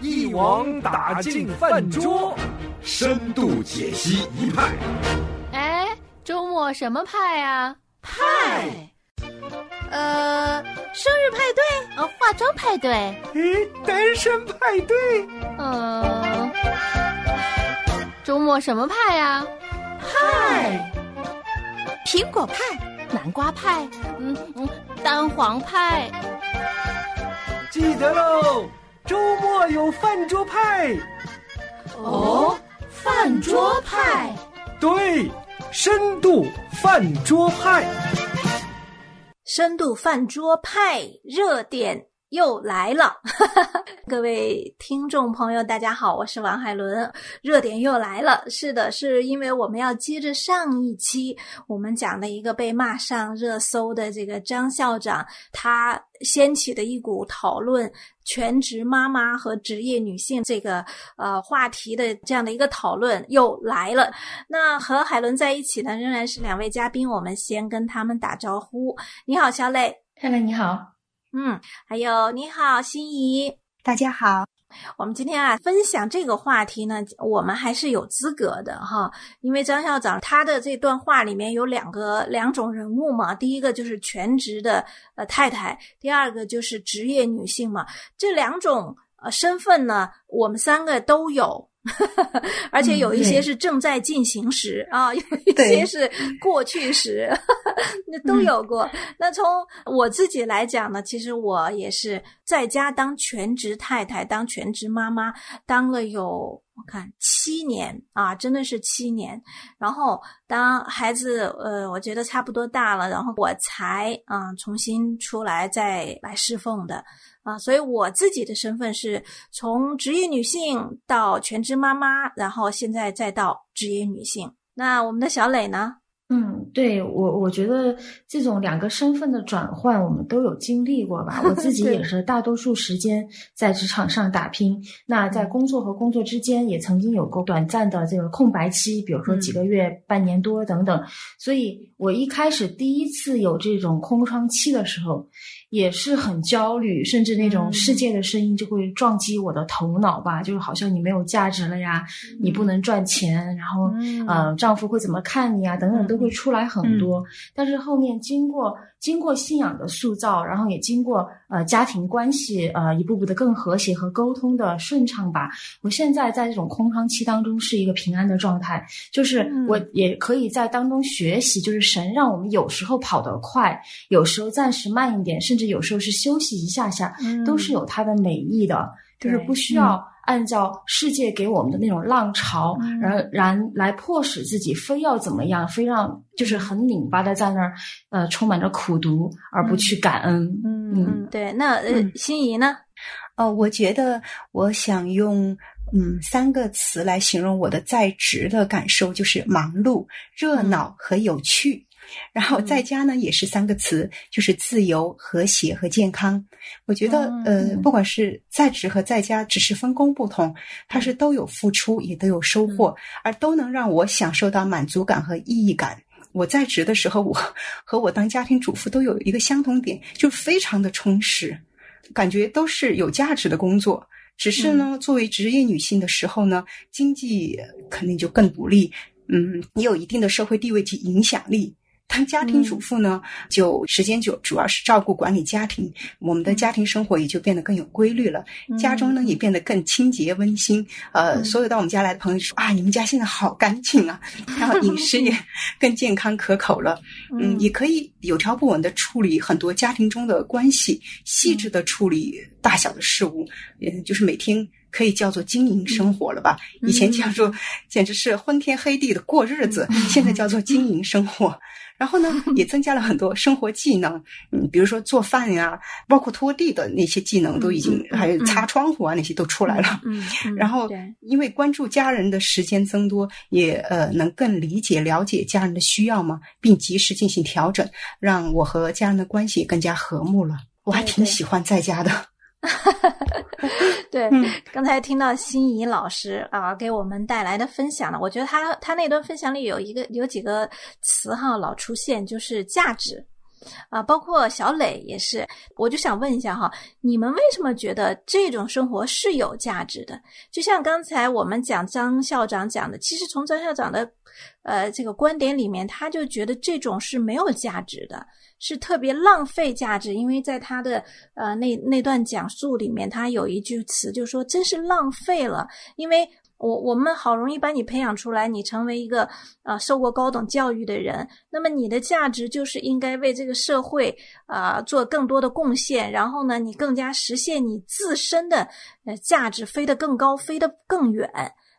一网打尽饭桌，深度解析一派。哎，周末什么派啊？派。呃，生日派对，呃，化妆派对，诶，单身派对，嗯，周末什么派呀？派，苹果派，南瓜派，嗯嗯，蛋黄派。记得喽，周末有饭桌派。哦，饭桌派，对，深度饭桌派。深度饭桌派热点又来了，各位听众朋友，大家好，我是王海伦。热点又来了，是的，是因为我们要接着上一期我们讲的一个被骂上热搜的这个张校长，他掀起的一股讨论全职妈妈和职业女性这个呃话题的这样的一个讨论又来了。那和海伦在一起呢，仍然是两位嘉宾，我们先跟他们打招呼。你好，小磊。海伦你好。嗯，还有你好，心怡，大家好。我们今天啊，分享这个话题呢，我们还是有资格的哈，因为张校长他的这段话里面有两个两种人物嘛，第一个就是全职的呃太太，第二个就是职业女性嘛，这两种呃身份呢，我们三个都有。而且有一些是正在进行时啊，有一些是过去时，那都有过。那从我自己来讲呢，其实我也是在家当全职太太，当全职妈妈，当了有我看七年啊，真的是七年。然后当孩子呃，我觉得差不多大了，然后我才啊重新出来再来侍奉的。啊，所以我自己的身份是从职业女性到全职妈妈，然后现在再到职业女性。那我们的小磊呢？嗯，对我，我觉得这种两个身份的转换，我们都有经历过吧。我自己也是大多数时间在职场上打拼，那在工作和工作之间也曾经有过短暂的这个空白期，比如说几个月、半年多等等。所以我一开始第一次有这种空窗期的时候。也是很焦虑，甚至那种世界的声音就会撞击我的头脑吧，就是好像你没有价值了呀，你不能赚钱，然后呃，丈夫会怎么看你啊，等等都会出来很多。但是后面经过。经过信仰的塑造，然后也经过呃家庭关系呃一步步的更和谐和沟通的顺畅吧。我现在在这种空窗期当中是一个平安的状态，就是我也可以在当中学习，就是神让我们有时候跑得快，有时候暂时慢一点，甚至有时候是休息一下下，都是有它的美意的，就是不需要。按照世界给我们的那种浪潮，然然来迫使自己非要怎么样，非让就是很拧巴的在那儿，呃，充满着苦读而不去感恩。嗯嗯，对。那呃，心仪呢？呃，我觉得我想用嗯三个词来形容我的在职的感受，就是忙碌、热闹和有趣。然后在家呢，也是三个词，就是自由、和谐和健康。我觉得，呃，不管是在职和在家，只是分工不同，它是都有付出，也都有收获，而都能让我享受到满足感和意义感。我在职的时候，我和我当家庭主妇都有一个相同点，就非常的充实，感觉都是有价值的工作。只是呢，作为职业女性的时候呢，经济肯定就更独立，嗯，也有一定的社会地位及影响力。当家庭主妇呢，就时间久，主要是照顾管理家庭，我们的家庭生活也就变得更有规律了。家中呢也变得更清洁温馨。呃，所有到我们家来的朋友说啊，你们家现在好干净啊，然后饮食也 更健康可口了。嗯，也可以有条不紊的处理很多家庭中的关系，细致的处理大小的事物，嗯，就是每天可以叫做经营生活了吧？以前叫做简直是昏天黑地的过日子，现在叫做经营生活。然后呢，也增加了很多生活技能，嗯，比如说做饭呀，包括拖地的那些技能都已经，还有擦窗户啊那些都出来了。嗯，然后因为关注家人的时间增多，也呃能更理解了解家人的需要嘛，并及时进行调整，让我和家人的关系更加和睦了。我还挺喜欢在家的。对，刚才听到心仪老师啊给我们带来的分享呢，我觉得他他那段分享里有一个有几个词哈老出现，就是价值啊，包括小磊也是。我就想问一下哈，你们为什么觉得这种生活是有价值的？就像刚才我们讲张校长讲的，其实从张校长的呃这个观点里面，他就觉得这种是没有价值的，是特别浪费价值。因为在他的呃那那段讲述里面，他有一句词就说：“真是浪费了。”因为我我们好容易把你培养出来，你成为一个啊受过高等教育的人，那么你的价值就是应该为这个社会啊做更多的贡献，然后呢，你更加实现你自身的呃价值，飞得更高，飞得更远。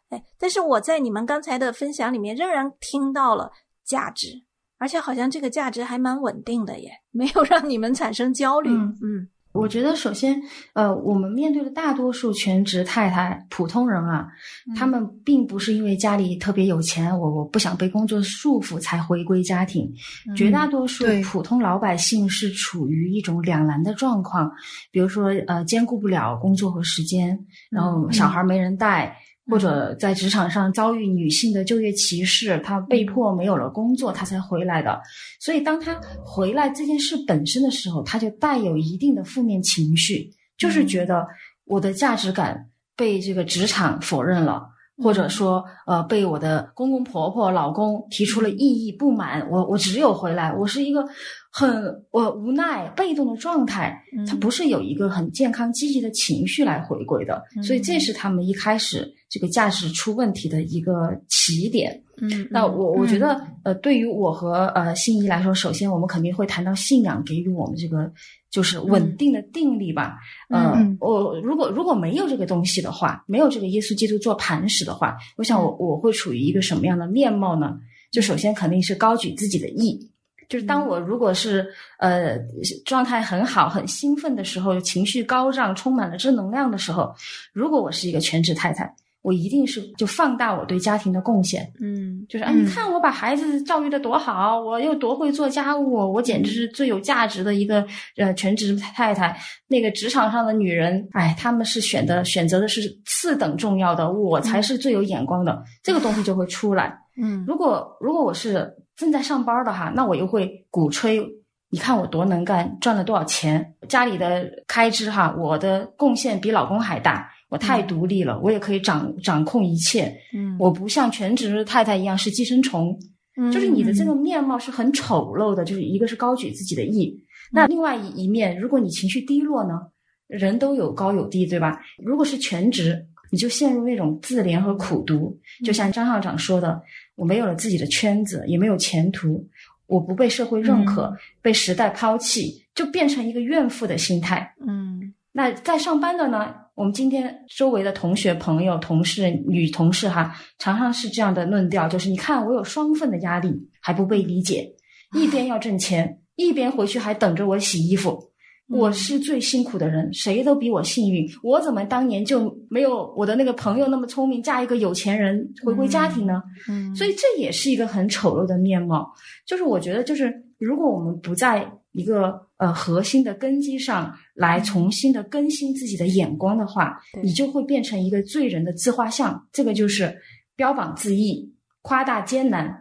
哎，但是我在你们刚才的分享里面仍然听到了价值，而且好像这个价值还蛮稳定的耶，没有让你们产生焦虑。嗯。我觉得，首先，呃，我们面对的大多数全职太太、普通人啊，他们并不是因为家里特别有钱，我我不想被工作束缚才回归家庭。绝大多数普通老百姓是处于一种两难的状况，比如说，呃，兼顾不了工作和时间，然后小孩没人带。或者在职场上遭遇女性的就业歧视，他被迫没有了工作，他才回来的。所以，当他回来这件事本身的时候，他就带有一定的负面情绪，就是觉得我的价值感被这个职场否认了，或者说，呃，被我的公公婆婆、老公提出了异议、不满。我我只有回来，我是一个很我无奈、被动的状态。他不是有一个很健康、积极的情绪来回归的。所以，这是他们一开始。这个价值出问题的一个起点。嗯，那我我觉得，呃，对于我和呃心仪来说，首先我们肯定会谈到信仰给予我们这个就是稳定的定力吧。嗯，我如果如果没有这个东西的话，没有这个耶稣基督做磐石的话，我想我我会处于一个什么样的面貌呢？就首先肯定是高举自己的意。就是当我如果是呃状态很好、很兴奋的时候，情绪高涨、充满了正能量的时候，如果我是一个全职太太。我一定是就放大我对家庭的贡献，嗯，就是啊，你看我把孩子教育的多好，我又多会做家务，我简直是最有价值的一个呃全职太太。那个职场上的女人，哎，她们是选的选择的是次等重要的，我才是最有眼光的，这个东西就会出来。嗯，如果如果我是正在上班的哈，那我又会鼓吹，你看我多能干，赚了多少钱，家里的开支哈，我的贡献比老公还大。我太独立了，我也可以掌掌控一切。嗯，我不像全职太太一样是寄生虫。嗯，就是你的这个面貌是很丑陋的。就是一个是高举自己的义，那另外一一面，如果你情绪低落呢？人都有高有低，对吧？如果是全职，你就陷入那种自怜和苦读。就像张校长说的，我没有了自己的圈子，也没有前途，我不被社会认可，被时代抛弃，就变成一个怨妇的心态。嗯，那在上班的呢？我们今天周围的同学、朋友、同事、女同事哈，常常是这样的论调，就是你看我有双份的压力，还不被理解，一边要挣钱，一边回去还等着我洗衣服，我是最辛苦的人，谁都比我幸运，我怎么当年就没有我的那个朋友那么聪明，嫁一个有钱人回归家庭呢？嗯，所以这也是一个很丑陋的面貌。就是我觉得，就是如果我们不在一个呃核心的根基上。来重新的更新自己的眼光的话，你就会变成一个罪人的自画像。这个就是标榜自义、夸大艰难，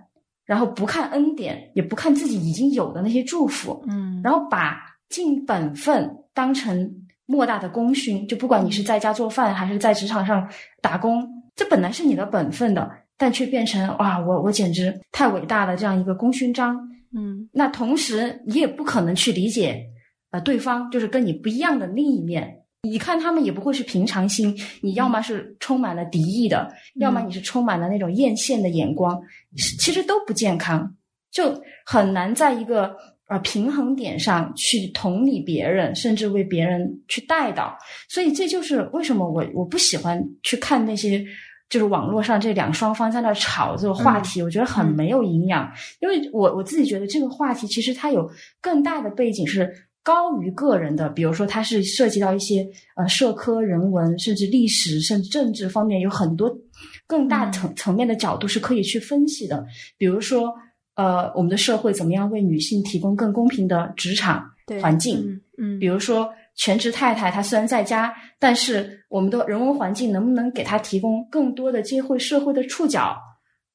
然后不看恩典，也不看自己已经有的那些祝福，嗯，然后把尽本分当成莫大的功勋。就不管你是在家做饭，还是在职场上打工，这本来是你的本分的，但却变成哇，我我简直太伟大了这样一个功勋章。嗯，那同时你也不可能去理解。呃，对方就是跟你不一样的另一面，你看他们也不会是平常心，你要么是充满了敌意的，要么你是充满了那种艳羡的眼光，其实都不健康，就很难在一个呃平衡点上去同理别人，甚至为别人去带导。所以这就是为什么我我不喜欢去看那些就是网络上这两双方在那吵这个话题，我觉得很没有营养，因为我我自己觉得这个话题其实它有更大的背景是。高于个人的，比如说它是涉及到一些呃社科、人文，甚至历史，甚至政治方面，有很多更大层层面的角度是可以去分析的。比如说，呃，我们的社会怎么样为女性提供更公平的职场环境？嗯，比如说全职太太她虽然在家，但是我们的人文环境能不能给她提供更多的接会社会的触角？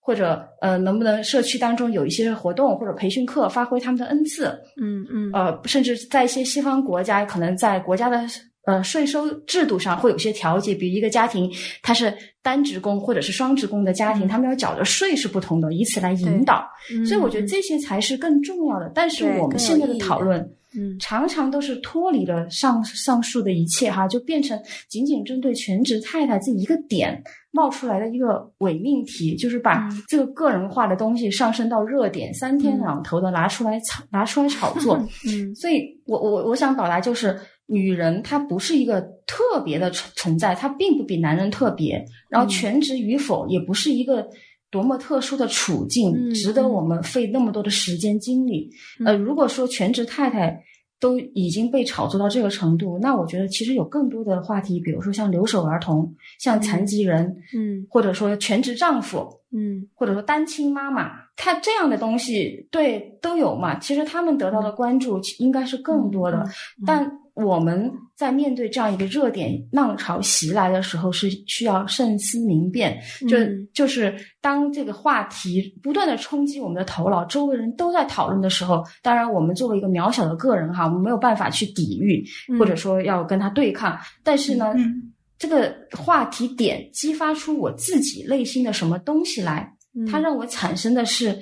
或者呃，能不能社区当中有一些活动或者培训课，发挥他们的恩赐？嗯嗯呃，甚至在一些西方国家，可能在国家的呃税收制度上会有些调节，比如一个家庭他是单职工或者是双职工的家庭，嗯他们要缴的税是不同的，以此来引导。嗯，所以我觉得这些才是更重要的。但是我们现在的讨论。嗯常常都是脱离了上上述的一切哈，就变成仅仅针对全职太太这一个点冒出来的一个伪命题，就是把嗯这个个人化的东西上升到热点，三天两头的拿出来炒，拿出来炒作。嗯所以我我我想表达就是，女人她不是一个特别的存存在，她并不比男人特别，然后嗯全职与否也不是一个。多么特殊的处境，嗯值得我们费那么多的时间精力？呃，如果说全职太太都已经被炒作到这个程度，那我觉得其实有更多的话题，比如说像留守儿童、像残疾人，嗯或者说全职丈夫，嗯或者说单亲妈妈，他这样的东西，对都有嘛？其实他们得到的关注应该是更多的，但我们在面对这样一个热点浪潮袭来的时候，是需要慎思明辨。就、嗯就是当这个话题不断的冲击我们的头脑，周围人都在讨论的时候，当然我们作为一个渺小的个人哈，我们没有办法去抵御，嗯或者说要跟他对抗。但是呢，嗯这个话题点激发出我自己内心的什么东西来，嗯它让我产生的是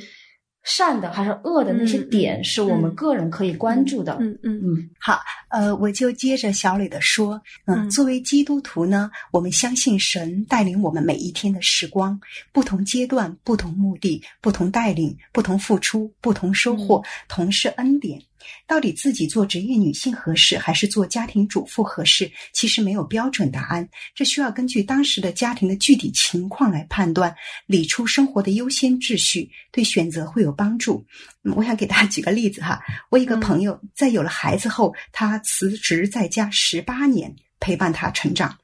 善的还是恶的那些点，是我们嗯个人可以关注的。嗯嗯嗯好呃，我就接着小磊的说，嗯，嗯作为基督徒呢，我们相信神带领我们每一天的时光，不同阶段、不同目的、不同带领、不同付出、不同收获，同是恩典。到底自己做职业女性合适，还是做家庭主妇合适？其实没有标准答案，这需要根据当时的家庭的具体情况来判断，理出生活的优先秩序，对选择会有帮助。嗯，我想给大家举个例子哈，我一个朋友在有了孩子后，他辞职在家十八年，陪伴他成长。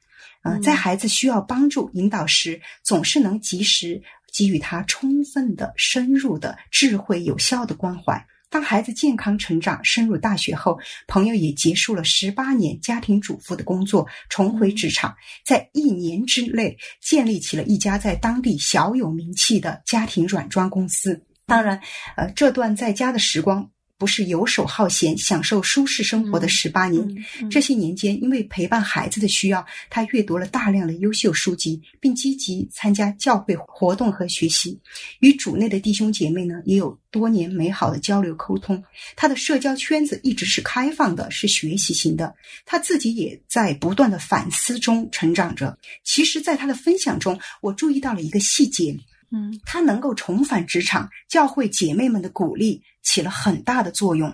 呃，嗯在孩子需要帮助引导时，总是能及时给予他充分的、深入的、智慧有效的关怀。当孩子健康成长、升入大学后，朋友也结束了十八年家庭主妇的工作，重回职场，在一年之内建立起了一家在当地小有名气的家庭软装公司。当然，呃，这段在家的时光不是游手好闲、享受舒适生活的十八年。嗯这些年间，因为陪伴孩子的需要，他阅读了大量的优秀书籍，并积极参加教会活动和学习。与主内的弟兄姐妹呢，也有多年美好的交流沟通。他的社交圈子一直是开放的，是学习型的。他自己也在不断的反思中成长着。其实，在他的分享中，我注意到了一个细节。嗯他能够重返职场，教会姐妹们的鼓励起了很大的作用。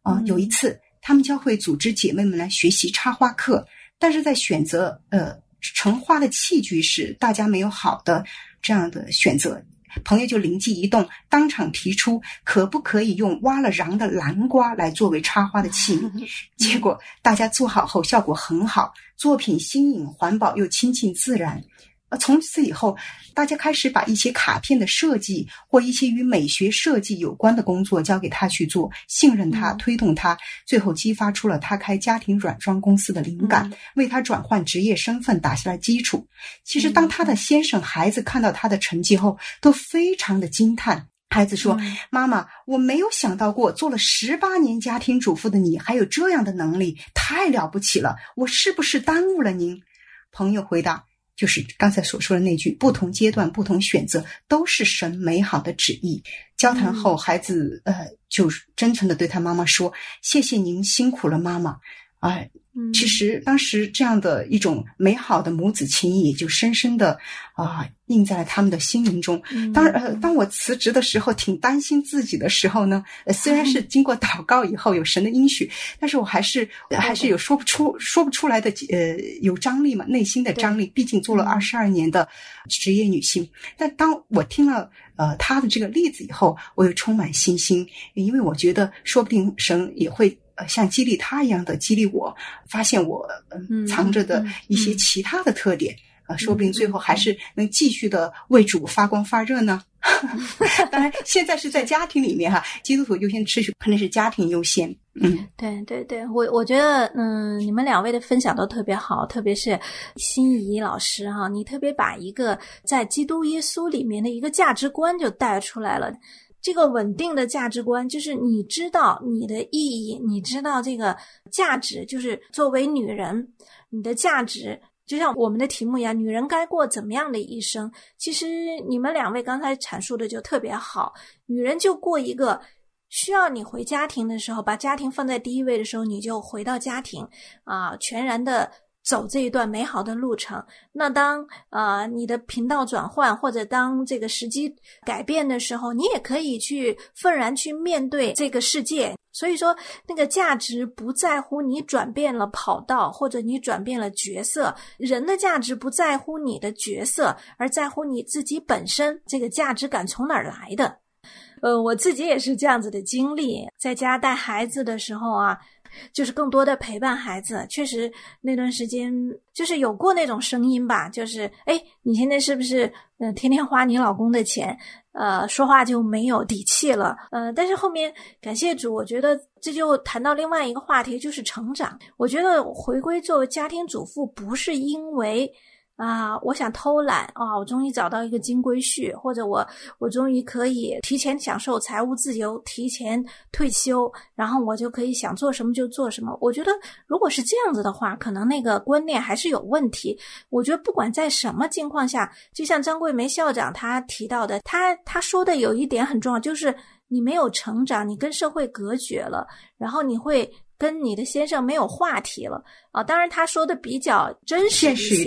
啊、嗯有一次，他们教会组织姐妹们来学习插花课，但是在选择呃盛花的器具时，大家没有好的这样的选择。朋友就灵机一动，当场提出可不可以用挖了瓤的南瓜来作为插花的器皿。结果大家做好后效果很好，作品新颖、环保又亲近自然。呃，从此以后，大家开始把一些卡片的设计或一些与美学设计有关的工作交给他去做，信任他，嗯推动他，最后激发出了他开家庭软装公司的灵感，嗯为他转换职业身份打下了基础。其实，当他的先生、孩子看到他的成绩后，都非常的惊叹。孩子说：“嗯妈妈，我没有想到过，做了十八年家庭主妇的你还有这样的能力，太了不起了！我是不是耽误了您？”朋友回答：“就是刚才所说的那句，不同阶段、不同选择，都是神美好的旨意。”交谈后，孩子呃，就真诚的对他妈妈说：“谢谢您辛苦了，妈妈。”哎，嗯其实当时这样的一种美好的母子情谊，也就深深的啊、印在了他们的心灵中。嗯当，呃，当我辞职的时候，挺担心自己的时候呢，呃，虽然是经过祷告以后有神的应许，但是我还是呃还是有说不出说不出来的呃有张力嘛，内心的张力。毕竟做了嗯二十二年的职业女性，但当我听了呃她的这个例子以后，我又充满信心，因为我觉得说不定神也会。呃，像激励他一样的激励我，发现我、藏着的嗯一些嗯其他的特点，啊，说不定最后还是能继续的为主发光发热呢。当然，现在是在家庭里面哈，基督徒优先秩序肯定是家庭优先。嗯，对对对，我我觉得，嗯，你们两位的分享都特别好，特别是心仪老师哈，你特别把一个在基督耶稣里面的一个价值观就带出来了。这个稳定的价值观，就是你知道你的意义，你知道这个价值，就是作为女人，你的价值。就像我们的题目一样，女人该过怎么样的一生？其实你们两位刚才阐述的就特别好，女人就过一个需要你回家庭的时候，把家庭放在第一位的时候，你就回到家庭啊，全然的。走这一段美好的路程。那当呃你的频道转换，或者当这个时机改变的时候，你也可以去愤然去面对这个世界。所以说，那个价值不在乎你转变了跑道，或者你转变了角色。人的价值不在乎你的角色，而在乎你自己本身。这个价值感从哪儿来的？呃，我自己也是这样子的经历，在家带孩子的时候啊。就是更多的陪伴孩子，确实那段时间就是有过那种声音吧，就是哎，你现在是不是嗯天天花你老公的钱，呃，说话就没有底气了，呃，但是后面感谢主，我觉得这就谈到另外一个话题，就是成长。我觉得回归作为家庭主妇，不是因为。啊，我想偷懒啊！我终于找到一个金龟婿，或者我我终于可以提前享受财务自由，提前退休，然后我就可以想做什么就做什么。我觉得如果是这样子的话，可能那个观念还是有问题。我觉得不管在什么情况下，就像张桂梅校长他提到的，他他说的有一点很重要，就是你没有成长，你跟社会隔绝了，然后你会跟你的先生没有话题了啊。当然他说的比较真实一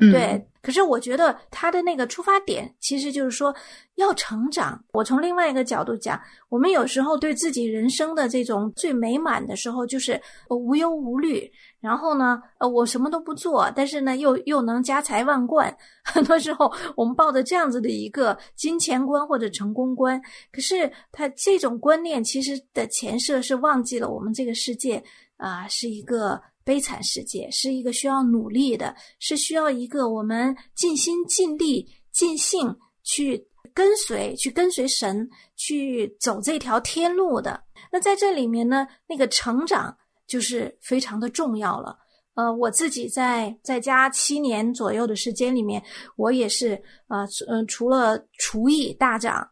对，可是我觉得他的那个出发点其实就是说要成长。我从另外一个角度讲，我们有时候对自己人生的这种最美满的时候，就是无忧无虑，然后呢，呃，我什么都不做，但是呢，又又能家财万贯。很多时候，我们抱着这样子的一个金钱观或者成功观，可是他这种观念其实的前设是忘记了我们这个世界啊是一个。悲惨世界是一个需要努力的，是需要一个我们尽心尽力尽兴去跟随、去跟随神去走这条天路的。那在这里面呢，那个成长就是非常的重要了。呃，我自己在在家七年左右的时间里面，我也是呃嗯，除了厨艺大涨，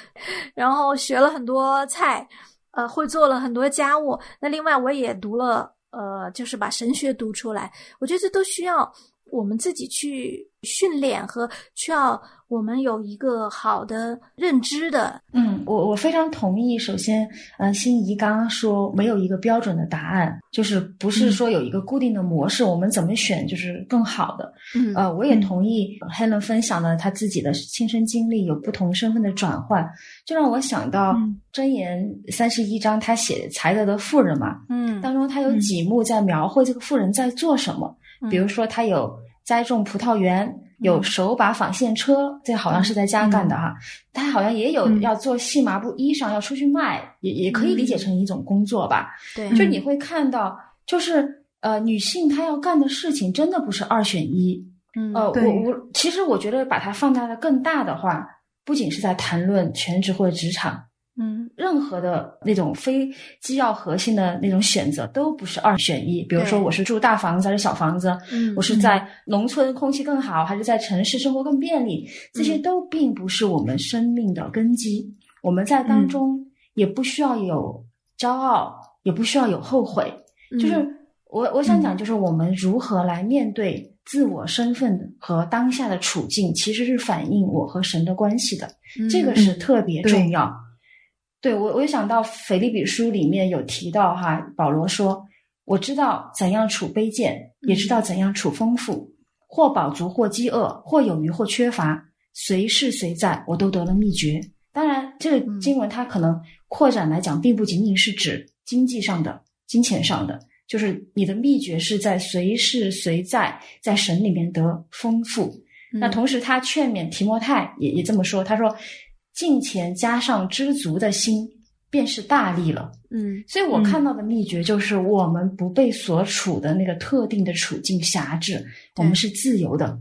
然后学了很多菜，呃，会做了很多家务。那另外我也读了。呃，就是把神学读出来，我觉得这都需要我们自己去训练和需要。我们有一个好的认知的，嗯，我我非常同意。首先，呃，心仪刚刚说没有一个标准的答案，就是不是说有一个固定的模式，我们怎么选就是更好的。嗯，呃，我也同意 Helen 分享了他自己的亲身经历，有不同身份的转换，就让我想到箴言三十一章，他写才德的妇人嘛，嗯，当中他有几幕在描绘这个妇人在做什么，比如说他有栽种葡萄园。有手把纺线车，这好像是在家干的哈。他好像也有要做细麻布衣裳，要出去卖，也也可以理解成一种工作吧。对，就你会看到，就是呃，女性她要干的事情真的不是二选一。嗯，呃，我我其实我觉得把它放大的更大的话，不仅是在谈论全职或者职场。嗯，任何的那种非基要核心的那种选择都不是二选一。比如说，我是住大房子还是小房子？嗯，我是在农村空气更好，还是在城市生活更便利？这些都并不是我们生命的根基。我们在当中也不需要有骄傲，也不需要有后悔。就是我我想讲，就是我们如何来面对自我身份和当下的处境，其实是反映我和神的关系的。这个是特别重要。对我，我想到腓立比书里面有提到哈，保罗说：“我知道怎样处卑贱，也知道怎样处丰富，或饱足，或饥饿，或有余，或缺乏，随是随在，我都得了秘诀。”当然，这个经文它可能扩展来讲，并不仅仅是指经济上的、金钱上的，就是你的秘诀是在随是随在，在神里面得丰富。那同时，他劝勉提摩太也也这么说，他说。金钱加上知足的心，便是大力了。嗯，所以我看到的秘诀就是，我们不被所处的那个特定的处境辖制，我们是自由的。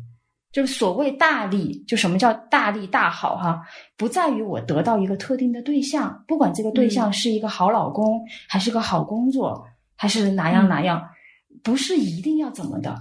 就是所谓大利，就什么叫大利大好哈，不在于我得到一个特定的对象，不管这个对象是一个好老公，还是个好工作，还是哪样哪样，不是一定要怎么的。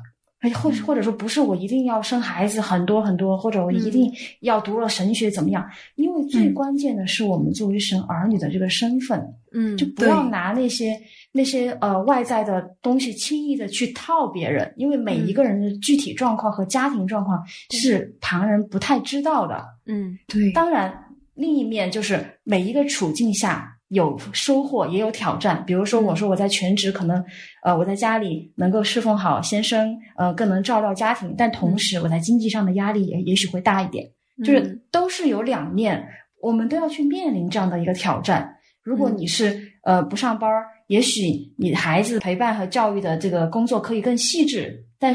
或者或者说不是我一定要生孩子很多很多，或者我一定要读了神学怎么样？因为最关键的是我们作为神儿女的这个身份，嗯，就不要拿那些那些呃外在的东西轻易的去套别人，因为每一个人的具体状况和家庭状况是旁人不太知道的。嗯，对。当然，另一面就是每一个处境下。有收获，也有挑战。比如说，我说我在全职，可能，呃，我在家里能够侍奉好先生，呃，更能照料家庭。但同时，我在经济上的压力也也许会大一点。就是都是有两面，我们都要去面临这样的一个挑战。如果你是呃不上班，也许你孩子陪伴和教育的这个工作可以更细致，但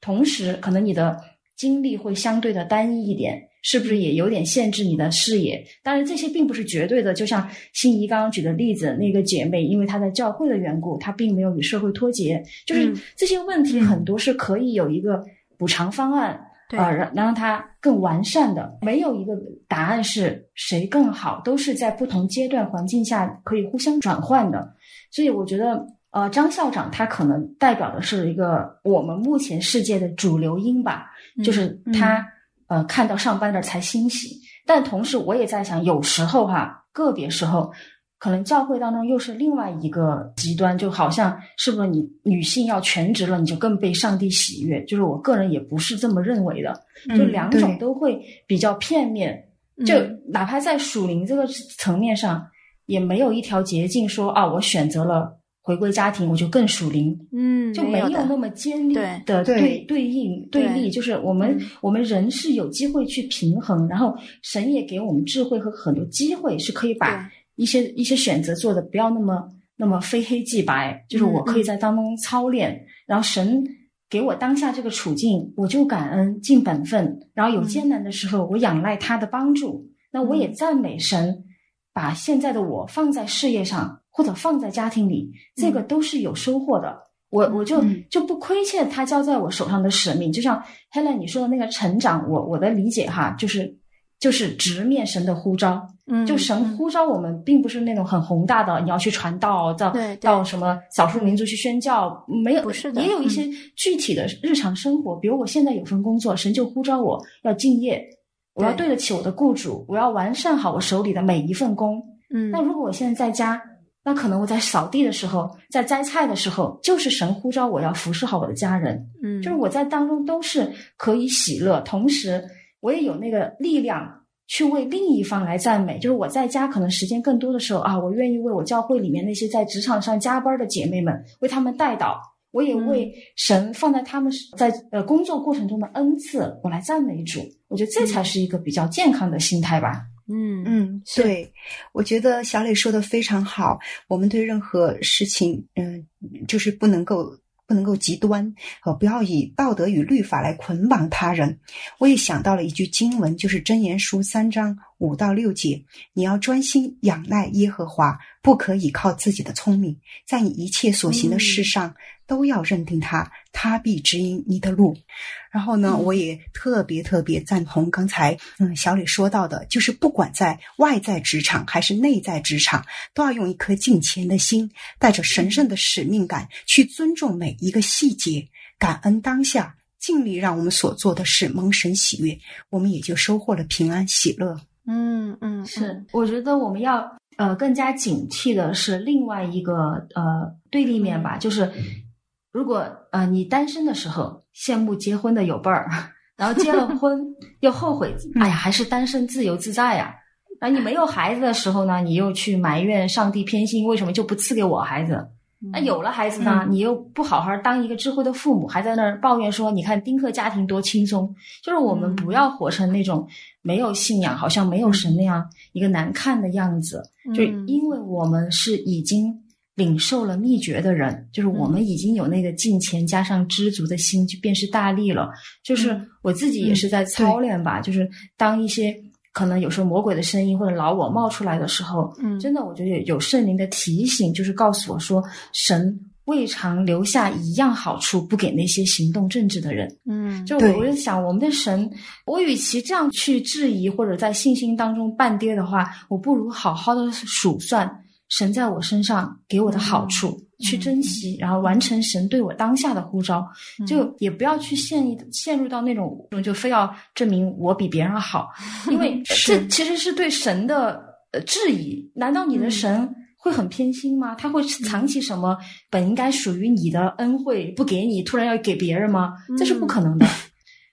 同时可能你的精力会相对的单一一点。是不是也有点限制你的视野？当然，这些并不是绝对的。就像心仪刚刚举的例子，那个姐妹因为她在教会的缘故，她并没有与社会脱节。就是这些问题很多是可以有一个补偿方案，啊，让让它更完善的。没有一个答案是谁更好，都是在不同阶段环境下可以互相转换的。所以我觉得，呃，张校长他可能代表的是一个我们目前世界的主流音吧，就是他。呃，看到上班的才欣喜，但同时我也在想，有时候哈，个别时候，可能教会当中又是另外一个极端，就好像是不是你女性要全职了，你就更被上帝喜悦？就是我个人也不是这么认为的，就两种都会比较片面，就哪怕在属灵这个层面上，也没有一条捷径说啊，我选择了。回归家庭，我就更属灵，嗯，就没有那么尖利的对对应对立。就是我们我们人是有机会去平衡，然后神也给我们智慧和很多机会，是可以把一些一些选择做的不要那么那么非黑即白。就是我可以在当中操练，然后神给我当下这个处境，我就感恩尽本分。然后有艰难的时候，我仰赖他的帮助，那我也赞美神，把现在的我放在事业上。或者放在家庭里，这个都是有收获的。我我就就不亏欠他交在我手上的使命。就像 Helen 你说的那个成长，我我的理解哈，就是就是直面神的呼召。嗯，就神呼召我们，并不是那种很宏大的，你要去传道，到到什么少数民族去宣教，没有，不是的，也有一些具体的日常生活。比如我现在有份工作，神就呼召我要敬业，我要对得起我的雇主，我要完善好我手里的每一份工。嗯，那如果我现在在家。那可能我在扫地的时候，在摘菜的时候，就是神呼召我要服侍好我的家人。嗯，就是我在当中都是可以喜乐，同时我也有那个力量去为另一方来赞美。就是我在家可能时间更多的时候啊，我愿意为我教会里面那些在职场上加班的姐妹们为他们带祷，我也为神放在他们在呃工作过程中的恩赐，我来赞美主。我觉得这才是一个比较健康的心态吧。嗯嗯，对，我觉得小磊说的非常好。我们对任何事情，嗯，就是不能够不能够极端，呃，不要以道德与律法来捆绑他人。我也想到了一句经文，就是《箴言书》三章五到六节：你要专心仰赖耶和华，不可以靠自己的聪明，在你一切所行的事上。都要认定他，他必指引你的路。然后呢，我也特别特别赞同刚才嗯小李说到的，就是不管在外在职场还是内在职场，都要用一颗敬虔的心，带着神圣的使命感，去尊重每一个细节，感恩当下，尽力让我们所做的事蒙神喜悦，我们也就收获了平安喜乐。嗯嗯，是，我觉得我们要呃更加警惕的是另外一个呃对立面吧，就是。如果呃你单身的时候羡慕结婚的有伴儿，然后结了婚 又后悔，哎呀还是单身自由自在呀。然后你没有孩子的时候呢，你又去埋怨上帝偏心，为什么就不赐给我孩子？那有了孩子呢，你又不好好当一个智慧的父母，还在那儿抱怨说，你看丁克家庭多轻松。就是我们不要活成那种没有信仰，好像没有神那样一个难看的样子。就因为我们是已经。领受了秘诀的人，就是我们已经有那个敬虔加上知足的心，就便是大力了。就是我自己也是在操练吧，就是当一些可能有时候魔鬼的声音或者老我冒出来的时候，嗯，真的我觉得有圣灵的提醒，就是告诉我说，神未尝留下一样好处不给那些行动正直的人。嗯，就我就想，我们的神，我与其这样去质疑或者在信心当中半跌的话，我不如好好的数算神在我身上给我的好处，去珍惜，然后完成神对我当下的呼召。就也不要去陷陷入到那种就非要证明我比别人好，因为 这其实是对神的呃质疑。难道你的神？会很偏心吗？他会藏起什么本应该属于你的恩惠不给你，突然要给别人吗？这是不可能的。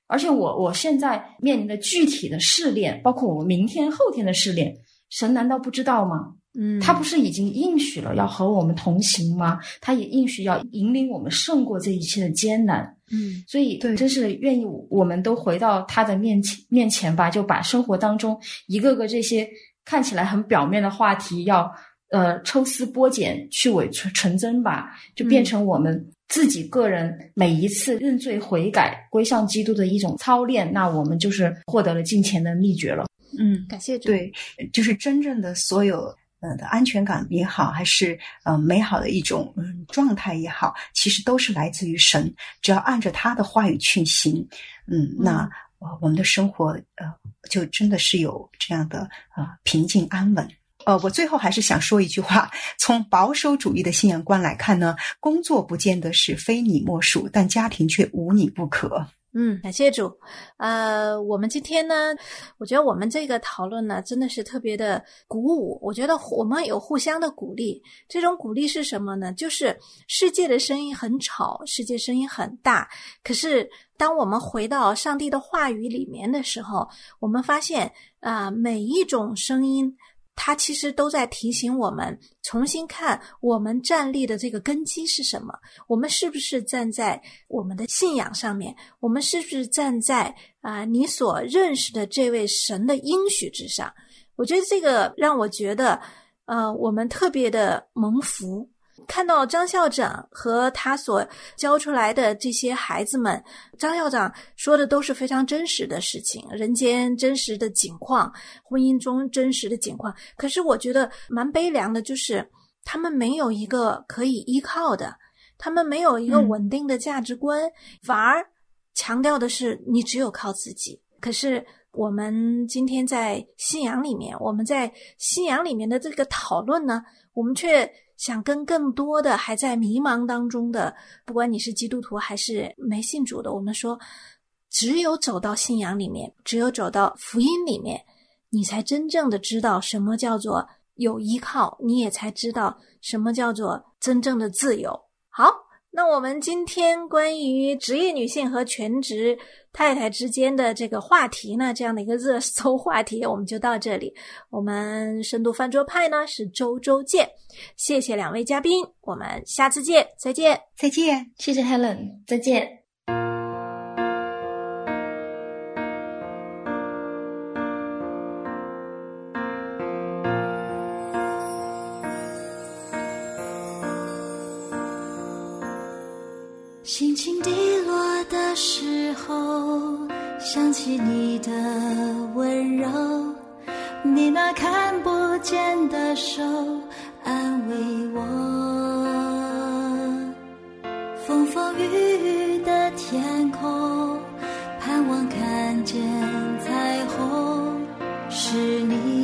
而且我我现在面临的具体的试炼，包括我明天后天的试炼，神难道不知道吗？嗯，他不是已经应许了要和我们同行吗？他也应许要引领我们胜过这一切的艰难。嗯，所以对真是愿意我们都回到他的面前面前吧，就把生活当中一个个这些看起来很表面的话题要。呃，抽丝剥茧，去伪纯纯真吧，就变成我们自己个人每一次认罪悔改、归向基督的一种操练。那我们就是获得了金钱的秘诀了。嗯，感谢主。对，就是真正的所有呃的安全感也好，还是呃美好的一种嗯状态也好，其实都是来自于神。只要按着他的话语去行，嗯，那呃我们的生活呃就真的是有这样的呃平静安稳。呃，我最后还是想说一句话：从保守主义的信仰观来看呢，工作不见得是非你莫属，但家庭却无你不可。嗯，感谢主。呃，我们今天呢，我觉得我们这个讨论呢，真的是特别的鼓舞。我觉得我们有互相的鼓励。这种鼓励是什么呢？就是世界的声音很吵，世界声音很大。可是当我们回到上帝的话语里面的时候，我们发现啊，每一种声音。它其实都在提醒我们重新看我们站立的这个根基是什么？我们是不是站在我们的信仰上面？我们是不是站在啊你所认识的这位神的应许之上？我觉得这个让我觉得，呃，我们特别的蒙福。看到张校长和他所教出来的这些孩子们，张校长说的都是非常真实的事情，人间真实的景况，婚姻中真实的景况。可是我觉得蛮悲凉的，就是他们没有一个可以依靠的，他们没有一个稳定的价值观，反而强调的是你只有靠自己。可是我们今天在信仰里面，我们在信仰里面的这个讨论呢，我们却。想跟更多的还在迷茫当中的，不管你是基督徒还是没信主的，我们说，只有走到信仰里面，只有走到福音里面，你才真正的知道什么叫做有依靠，你也才知道什么叫做真正的自由。好。那我们今天关于职业女性和全职太太之间的这个话题呢，这样的一个热搜话题，我们就到这里。我们深度饭桌派呢是周周见，谢谢两位嘉宾，我们下次见，再见，再见，谢谢 Helen，再见。想起你的温柔，你那看不见的手安慰我。风风雨雨的天空，盼望看见彩虹，是你